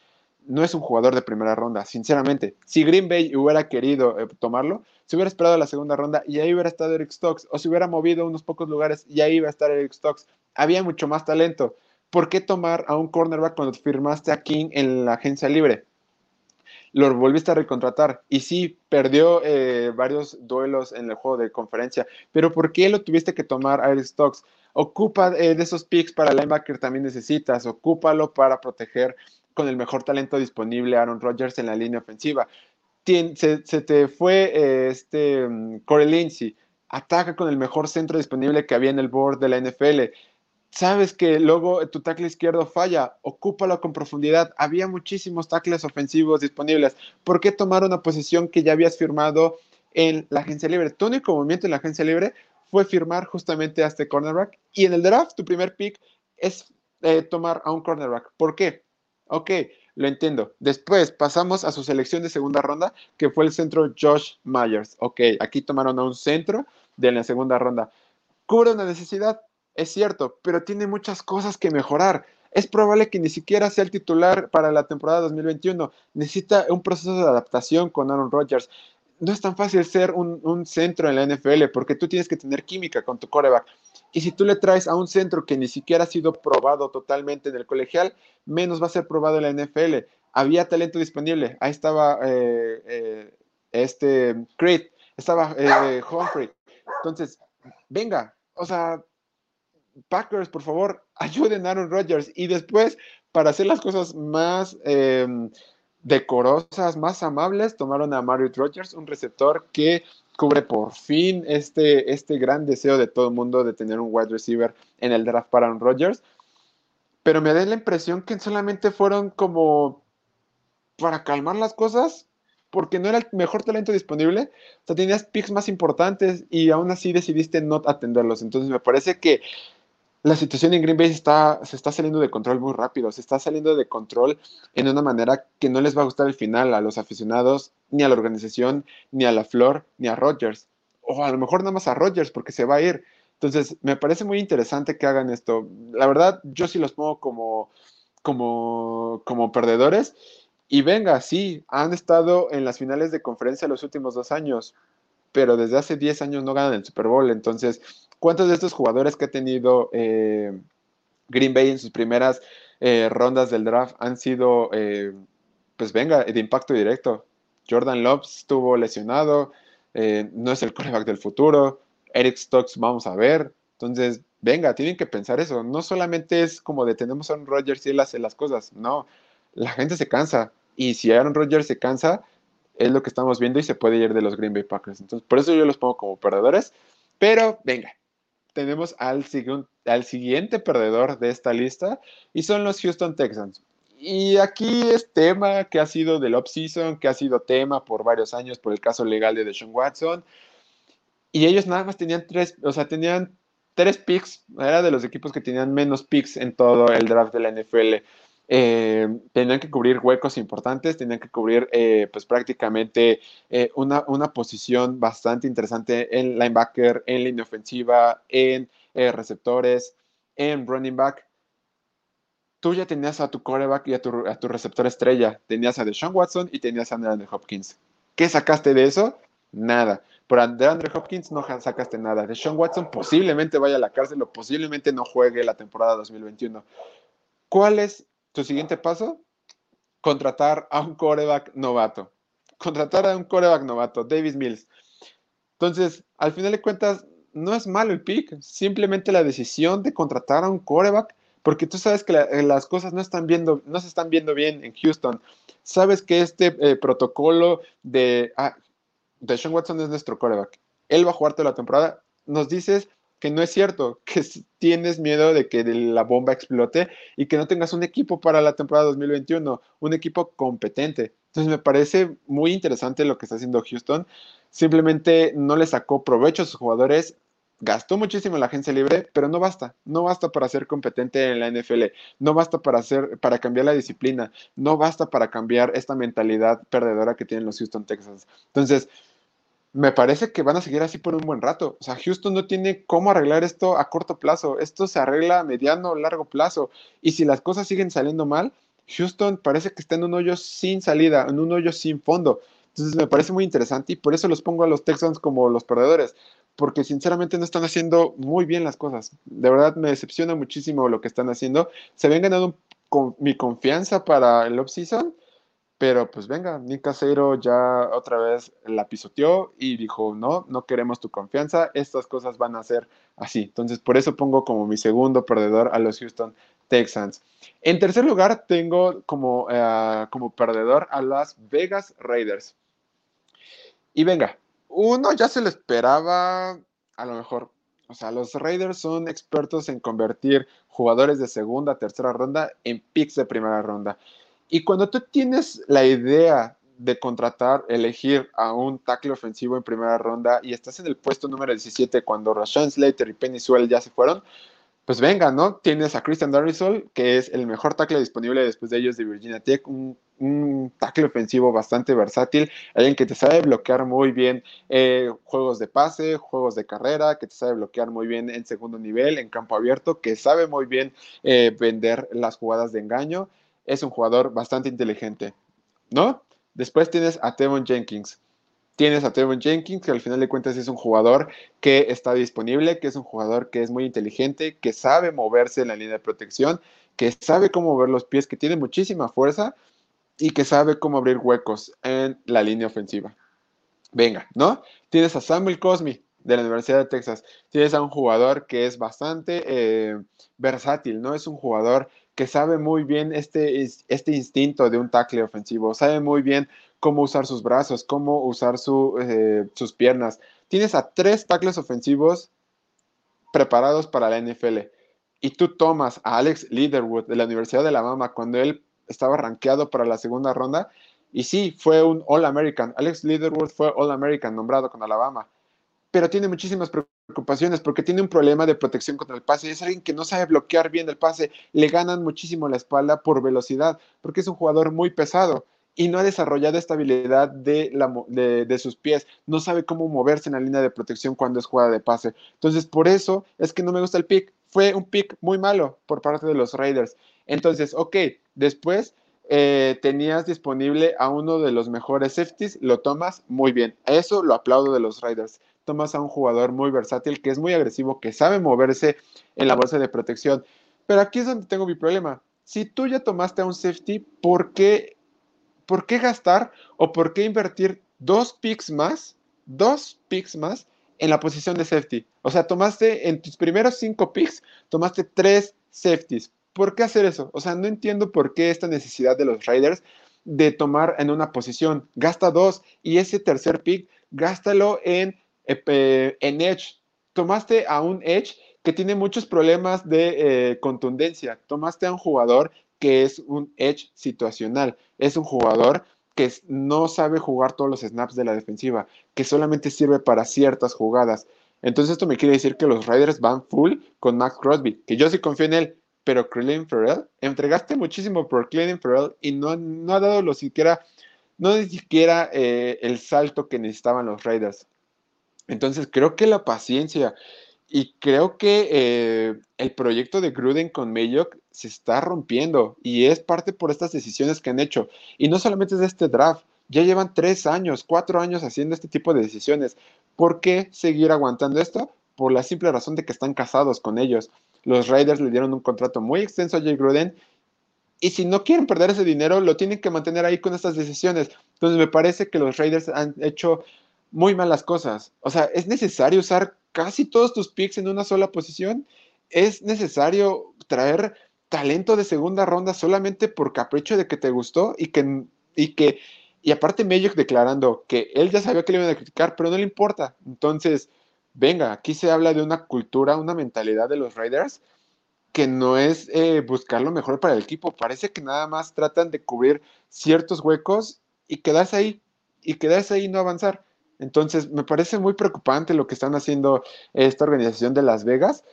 No es un jugador de primera ronda, sinceramente. Si Green Bay hubiera querido eh, tomarlo, se hubiera esperado la segunda ronda y ahí hubiera estado Eric Stokes, o se hubiera movido unos pocos lugares y ahí iba a estar Eric Stokes. Había mucho más talento. ¿Por qué tomar a un cornerback cuando firmaste a King en la agencia libre? lo volviste a recontratar. Y sí, perdió eh, varios duelos en el juego de conferencia, pero ¿por qué lo tuviste que tomar a Eric Stokes? Ocupa eh, de esos picks para linebacker también necesitas, ocúpalo para proteger con el mejor talento disponible Aaron Rodgers en la línea ofensiva. se, te fue eh, este mm, Corey Lindsey, ataca con el mejor centro disponible que había en el board de la NFL sabes que luego tu tackle izquierdo falla, ocúpalo con profundidad. Había muchísimos tackles ofensivos disponibles. ¿Por qué tomar una posición que ya habías firmado en la agencia libre? Tu único movimiento en la agencia libre fue firmar justamente a este cornerback. Y en el draft, tu primer pick es eh, tomar a un cornerback. ¿Por qué? Ok, lo entiendo. Después pasamos a su selección de segunda ronda, que fue el centro Josh Myers. Ok, aquí tomaron a un centro de la segunda ronda. ¿Cubre una necesidad? es cierto, pero tiene muchas cosas que mejorar. Es probable que ni siquiera sea el titular para la temporada 2021. Necesita un proceso de adaptación con Aaron Rodgers. No es tan fácil ser un, centro en la NFL porque tú tienes que tener química con tu coreback. Y si tú le traes a un centro que ni siquiera ha sido probado totalmente en el colegial, menos va a ser probado en la NFL. Había talento disponible. Ahí estaba eh, eh, este Creed, estaba eh, Humphrey. Entonces, venga, o sea, Packers, por favor, ayuden a Aaron Rodgers. Y después, para hacer las cosas más em, decorosas, más amables, tomaron a Mario Rodgers, un receptor que cubre por fin este, este gran deseo de todo el mundo de tener un wide receiver en el draft para Rodgers. Pero me da la impresión que solamente fueron como para calmar las cosas, porque no era el mejor talento disponible. O sea, tenías picks más importantes y aún así decidiste no atenderlos. Entonces me parece que la situación en Green Bay está, se está saliendo de control muy rápido, se está saliendo de control en una manera que no les va a gustar el final a los aficionados, ni a la organización, ni a la Flor, ni a Rodgers. O a lo mejor nada más a Rodgers porque se va a ir. Entonces, me parece muy interesante que hagan esto. La verdad, yo sí los pongo como, como, como perdedores. Y venga, sí, han estado en las finales de conferencia los últimos dos años, pero desde hace 10 años no ganan el Super Bowl. Entonces, ¿Cuántos de estos jugadores que ha tenido eh, Green Bay en sus primeras eh, rondas del draft han sido, eh, pues venga, de impacto directo? Jordan Love estuvo lesionado, no es el coreback del futuro, Eric Stokes vamos a ver, entonces, venga, tienen que pensar eso, no solamente es como de tenemos a Aaron Rodgers y él hace las cosas, no, la gente se cansa, y si Aaron Rodgers se cansa, es lo que estamos viendo y se puede ir de los Green Bay Packers, entonces por eso yo los pongo como perdedores, pero venga, tenemos al, siguiente perdedor de esta lista y son los Houston Texans. Y aquí es tema que ha sido del off-season, que ha sido tema por varios años por el caso legal de Deshaun Watson. Y ellos nada más tenían tres, o sea, tenían tres picks, era de los equipos que tenían menos picks en todo el draft de la NFL. Eh, tenían que cubrir huecos importantes, tenían que cubrir eh, pues prácticamente eh, una, una, posición bastante interesante en linebacker, en línea ofensiva, en receptores, en running back. Tú ya tenías a tu quarterback y a tu, a tu receptor estrella, tenías a Deshaun Watson y tenías a Andrew Hopkins. ¿Qué sacaste de eso? Nada. Por Andrew Hopkins no sacaste nada. Deshaun Watson posiblemente vaya a la cárcel o posiblemente no juegue la temporada 2021. ¿Cuál es tu siguiente paso, contratar a un coreback novato. contratar a un coreback novato, Davis Mills. Entonces, al final de cuentas, no es malo el pick, simplemente la decisión de contratar a un coreback, porque tú sabes que las cosas no, están viendo, no se están viendo bien en Houston. Sabes que este eh, protocolo de, ah, de Sean Watson es nuestro coreback. Él va a jugar toda la temporada. Nos dices que no es cierto, que tienes miedo de que la bomba explote y que no tengas un equipo para la temporada 2021, un equipo competente. Entonces me parece muy interesante lo que está haciendo Houston. Simplemente no le sacó provecho a sus jugadores, gastó muchísimo en la agencia libre, pero no basta, no basta para ser competente en la NFL, no basta para hacer para cambiar la disciplina, no basta para cambiar esta mentalidad perdedora que tienen los Houston Texans. Entonces, me parece que van a seguir así por un buen rato. O sea, Houston no tiene cómo arreglar esto a corto plazo. Esto se arregla a mediano largo plazo. Y si las cosas siguen saliendo mal, Houston parece que está en un hoyo sin salida, en un hoyo sin fondo. Entonces me parece muy interesante y por eso los pongo a los Texans como los perdedores, porque sinceramente no están haciendo muy bien las cosas. De verdad me decepciona muchísimo lo que están haciendo. Se habían ganado mi confianza para el off-season pero pues venga, Nick Caseiro ya otra vez la pisoteó y dijo, no, no queremos tu confianza, estas cosas van a ser así. Entonces, por eso pongo como mi segundo perdedor a los Houston Texans. En tercer lugar, tengo como, eh, como perdedor a las Vegas Raiders. Y venga, uno ya se lo esperaba, a lo mejor. O sea, los Raiders son expertos en convertir jugadores de segunda, tercera ronda en picks de primera ronda. Y cuando tú tienes la idea de contratar, elegir a un tackle ofensivo en primera ronda y estás en el puesto número 17 cuando Rashawn Slater y Penny Sewell ya se fueron, pues venga, ¿no? Tienes a Christian Darrisol, que es el mejor tackle disponible después de ellos de Virginia Tech, un, tackle ofensivo bastante versátil, alguien que te sabe bloquear muy bien eh, juegos de pase, juegos de carrera, que te sabe bloquear muy bien en segundo nivel, en campo abierto, que sabe muy bien eh, vender las jugadas de engaño es un jugador bastante inteligente, ¿no? Después tienes a Tevon Jenkins. Tienes a Tevon Jenkins, que al final de cuentas es un jugador que está disponible, que es un jugador que es muy inteligente, que sabe moverse en la línea de protección, que sabe cómo mover los pies, que tiene muchísima fuerza y que sabe cómo abrir huecos en la línea ofensiva. Venga, ¿no? Tienes a Samuel Cosme de la Universidad de Texas. Tienes a un jugador que es bastante eh, versátil, ¿no? Es un jugador que sabe muy bien este, este instinto de un tackle ofensivo, sabe muy bien cómo usar sus brazos, cómo usar eh, sus piernas. Tienes a tres tackles ofensivos preparados para la NFL y tú tomas a Alex Leaderwood de la Universidad de Alabama cuando él estaba rankeado para la segunda ronda y sí, fue un All American. Alex Leaderwood fue All American nombrado con Alabama, pero tiene muchísimas preocupaciones porque tiene un problema de protección contra el pase. Es alguien que no sabe bloquear bien el pase. Le ganan muchísimo la espalda por velocidad porque es un jugador muy pesado y no ha desarrollado esta habilidad de, sus pies. No sabe cómo moverse en la línea de protección cuando es jugada de pase. Entonces, por eso es que no me gusta el pick. Fue un pick muy malo por parte de los Raiders. Entonces, ok, después eh, tenías disponible a uno de los mejores safeties, lo tomas muy bien. Eso lo aplaudo de los Raiders tomas a un jugador muy versátil, que es muy agresivo, que sabe moverse en la bolsa de protección. Pero aquí es donde tengo mi problema. Si tú ya tomaste a un safety, ¿por qué, por qué gastar o por qué invertir dos picks más, dos picks más en la posición de safety? O sea, tomaste en tus primeros cinco picks, tomaste tres safeties. ¿Por qué hacer eso? O sea, no entiendo por qué esta necesidad de los Raiders de tomar en una posición. Gasta dos y ese tercer pick, gástalo en en Edge. Tomaste a un Edge que tiene muchos problemas de eh, contundencia. Tomaste a un jugador que es un Edge situacional. Es un jugador que no sabe jugar todos los snaps de la defensiva, que solamente sirve para ciertas jugadas. Entonces esto me quiere decir que los Riders van full con Max Crosby, que yo sí confío en él, pero Clelin Ferrell, entregaste muchísimo por Clelin Ferrell y no, no ha dado lo siquiera, no ni siquiera eh, el salto que necesitaban los Raiders. Entonces, creo que la paciencia y creo que eh, el proyecto de Gruden con Mayock se está rompiendo y es parte por estas decisiones que han hecho. Y no solamente es de este draft, ya llevan tres años, cuatro años haciendo este tipo de decisiones. ¿Por qué seguir aguantando esto? Por la simple razón de que están casados con ellos. Los Raiders le dieron un contrato muy extenso a Jay Gruden y si no quieren perder ese dinero, lo tienen que mantener ahí con estas decisiones. Entonces me parece que los Raiders han hecho muy malas cosas. O sea, es necesario usar casi todos tus picks en una sola posición. Es necesario traer talento de segunda ronda solamente por capricho de que te gustó y que, y que, y aparte Mayock declarando que él ya sabía que le iban a criticar, pero no le importa. Entonces, venga, aquí se habla de una cultura, una mentalidad de los Raiders que no es eh, buscar lo mejor para el equipo. Parece que nada más tratan de cubrir ciertos huecos y quedarse ahí, y quedarse ahí y no avanzar. Entonces, me parece muy preocupante lo que están haciendo esta organización de Las Vegas.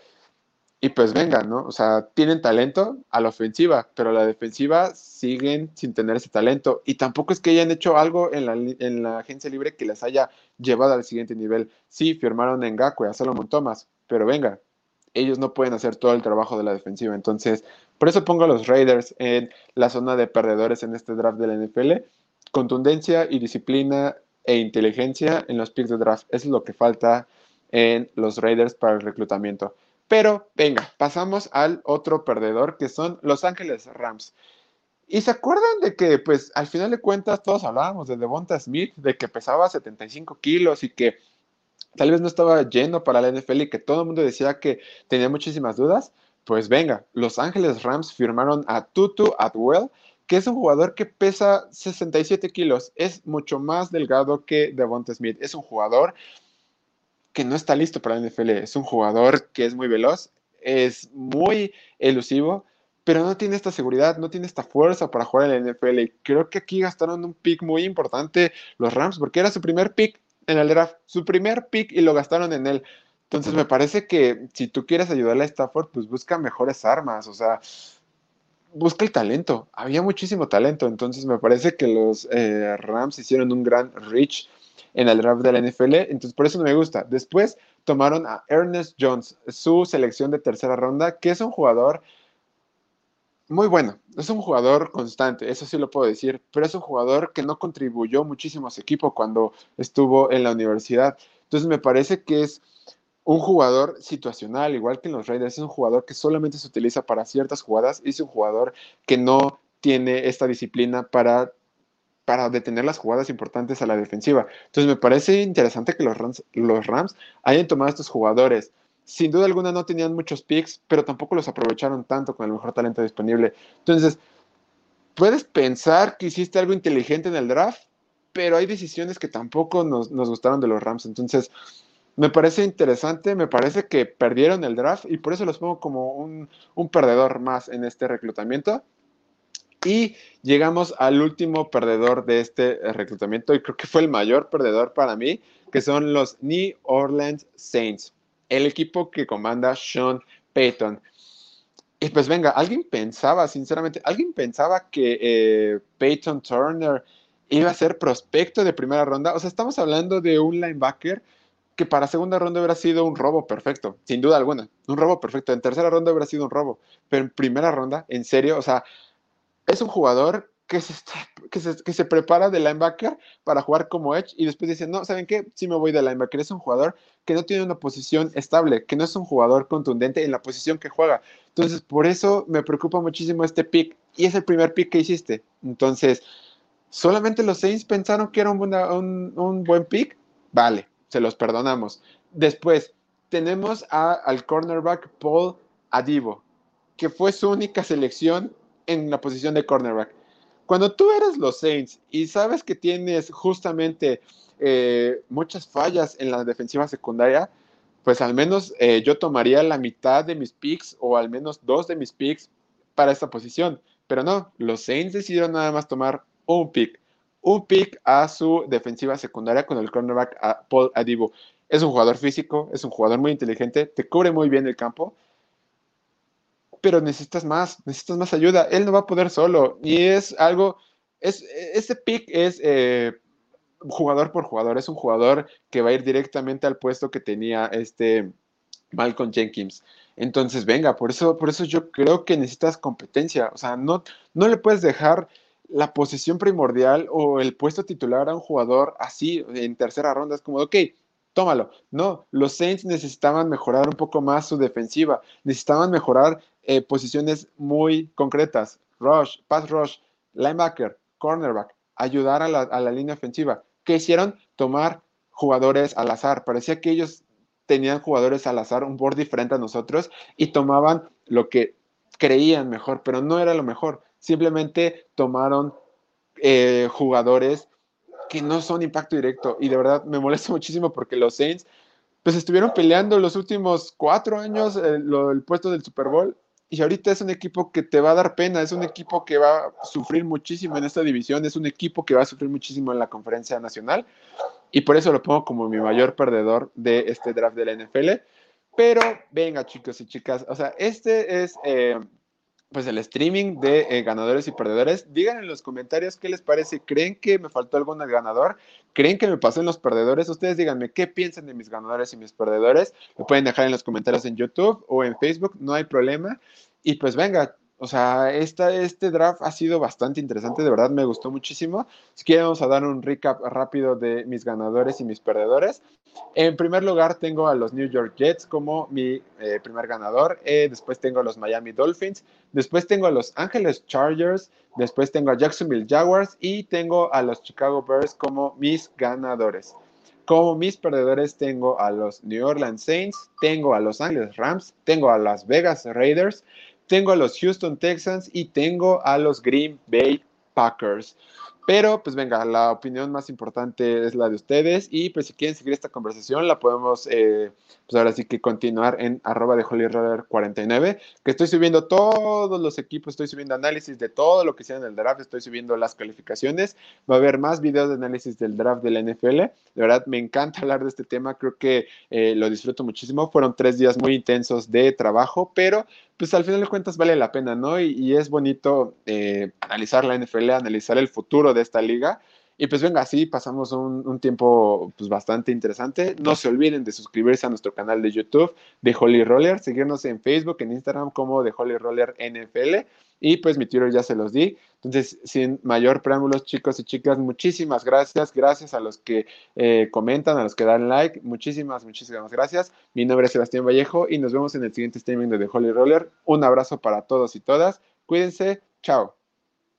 Y pues venga, ¿no? O sea, tienen talento a la ofensiva, pero a la defensiva siguen sin tener ese talento. Y tampoco es que hayan hecho algo en la, en la agencia libre que les haya llevado al siguiente nivel. Sí, firmaron en Gaku y a Solomon Thomas, pero venga, ellos no pueden hacer todo el trabajo de la defensiva. Entonces, por eso pongo a los Raiders en la zona de perdedores en este draft de la NFL. Contundencia y disciplina e inteligencia en los picks de draft. Es lo que falta en los Raiders para el reclutamiento. Pero venga, pasamos al otro perdedor que son Los Ángeles Rams. Y se acuerdan de que, pues, al final de cuentas, todos hablábamos de Devonta Smith, de que pesaba 75 kilos y que tal vez no estaba lleno para la NFL y que todo el mundo decía que tenía muchísimas dudas, pues venga, Los Ángeles Rams firmaron a Tutu Atwell, que es un jugador que pesa 67 kilos, es mucho más delgado que Devonta Smith, es un jugador que no está listo para la NFL, es un jugador que es muy veloz, es muy elusivo, pero no tiene esta seguridad, no tiene esta fuerza para jugar en la NFL. Y creo que aquí gastaron un pick muy importante los Rams, porque era su primer pick en el draft, su primer pick y lo gastaron en él. Entonces me parece que si tú quieres ayudarle a Stafford, pues busca mejores armas, o sea, busca el talento. Había muchísimo talento, entonces me parece que los eh, Rams hicieron un gran reach en el draft de la NFL, entonces por eso no me gusta. Después tomaron a Ernest Jones, su selección de tercera ronda, que es un jugador muy bueno, es un jugador constante, eso sí lo puedo decir, pero es un jugador que no contribuyó muchísimo a su equipo cuando estuvo en la universidad. Entonces me parece que es un jugador situacional, igual que en los Raiders, es un jugador que solamente se utiliza para ciertas jugadas y es un jugador que no tiene esta disciplina para, para detener las jugadas importantes a la defensiva. Entonces me parece interesante que los Rams, los Rams hayan tomado estos jugadores sin duda alguna no tenían muchos picks, pero tampoco los aprovecharon tanto con el mejor talento disponible. Entonces, puedes pensar que hiciste algo inteligente en el draft, pero hay decisiones que tampoco nos, gustaron de los Rams. Entonces, me parece interesante, me parece que perdieron el draft y por eso los pongo como un, un perdedor más en este reclutamiento. Y llegamos al último perdedor de este reclutamiento y creo que fue el mayor perdedor para mí, que son los New Orleans Saints el equipo que comanda Sean Payton. Y pues venga, alguien pensaba, sinceramente, alguien pensaba que eh, Peyton Turner iba a ser prospecto de primera ronda. O sea, estamos hablando de un linebacker que para segunda ronda hubiera sido un robo perfecto, sin duda alguna. Un robo perfecto. En tercera ronda hubiera sido un robo. Pero en primera ronda, en serio, o sea, es un jugador que se, que, se, que se, prepara de linebacker para jugar como edge y después dice, no, ¿saben qué? Sí me voy de linebacker. Es un jugador que no tiene una posición estable, que no es un jugador contundente en la posición que juega. Entonces, por eso me preocupa muchísimo este pick y es el primer pick que hiciste. Entonces, solamente los Saints pensaron que era un, un, un buen pick. Vale, se los perdonamos. Después, tenemos al cornerback Paul Adivo, que fue su única selección en la posición de cornerback cuando tú eres los Saints y sabes que tienes justamente eh, muchas fallas en la defensiva secundaria, pues al menos eh, yo tomaría la mitad de mis picks o al menos dos de mis picks para esta posición. Pero no, los Saints decidieron nada más tomar un pick. Un pick a su defensiva secundaria con el cornerback Paul Adibo. Es un jugador físico, es un jugador muy inteligente, te cubre muy bien el campo pero necesitas más, necesitas más ayuda. Él no va a poder solo. Y es algo, es, ese pick es eh, jugador por jugador, es un jugador que va a ir directamente al puesto que tenía este Malcolm Jenkins. Entonces, venga, por eso, por eso yo creo que necesitas competencia. O sea, no, no le puedes dejar la posición primordial o el puesto titular a un jugador así en tercera ronda. Es como, ok, tómalo. No, los Saints necesitaban mejorar un poco más su defensiva, necesitaban mejorar eh, posiciones muy concretas, rush, pass rush, linebacker, cornerback, ayudar a la, a la línea ofensiva. ¿Qué hicieron? Tomar jugadores al azar. Parecía que ellos tenían jugadores al azar, un board diferente a nosotros, y tomaban lo que creían mejor, pero no era lo mejor. Simplemente tomaron eh, jugadores que no son impacto directo. Y de verdad me molesta muchísimo porque los Saints pues estuvieron peleando los últimos cuatro años eh, el puesto del Super Bowl y ahorita es un equipo que te va a dar pena, es un equipo que va a sufrir muchísimo en esta división, es un equipo que va a sufrir muchísimo en la conferencia nacional y por eso lo pongo como mi mayor perdedor de este draft de la NFL. Pero venga chicos y chicas, o sea, este es... Eh, pues el streaming de eh, ganadores y perdedores. Digan en los comentarios qué les parece. ¿Creen que me faltó algún ganador? ¿Creen que me pasó en los perdedores? Ustedes díganme qué piensan de mis ganadores y mis perdedores. Lo pueden dejar en los comentarios en YouTube o en Facebook, no hay problema. Y pues venga, o sea, esta, este draft ha sido bastante interesante, de verdad me gustó muchísimo. Si quieren, vamos a dar un recap rápido de mis ganadores y mis perdedores. En primer lugar, tengo a los New York Jets como mi eh, primer ganador. Eh, después tengo a los Miami Dolphins. Después tengo a los Angeles Chargers. Después tengo a Jacksonville Jaguars. Y tengo a los Chicago Bears como mis ganadores. Como mis perdedores tengo a los New Orleans Saints, tengo a los Angeles Rams, tengo a las Vegas Raiders, tengo a los Houston Texans y tengo a los Green Bay Packers. Pero, pues venga, la opinión más importante es la de ustedes. Y pues si quieren seguir esta conversación la podemos, eh, pues ahora sí que continuar en arroba de HollyRoller49, que estoy subiendo todos los equipos, estoy subiendo análisis de todo lo que sea en el draft, estoy subiendo las calificaciones, va a haber más videos de análisis del draft de la NFL, de verdad me encanta hablar de este tema, creo que eh, lo disfruto muchísimo, fueron tres días muy intensos de trabajo, pero pues al final de cuentas vale la pena, ¿no? Y, es bonito eh, analizar la NFL, analizar el futuro de esta liga. Y pues venga, así pasamos un, tiempo pues bastante interesante. No se olviden de suscribirse a nuestro canal de YouTube de Holy Roller, seguirnos en Facebook, en Instagram como de Holy Roller NFL. Y pues mi Twitter ya se los di. Entonces, sin mayor preámbulos, chicos y chicas, muchísimas gracias. Gracias a los que eh, comentan, a los que dan like. Muchísimas, muchísimas gracias. Mi nombre es Sebastián Vallejo y nos vemos en el siguiente streaming de The Holy Roller. Un abrazo para todos y todas. Cuídense. Chao.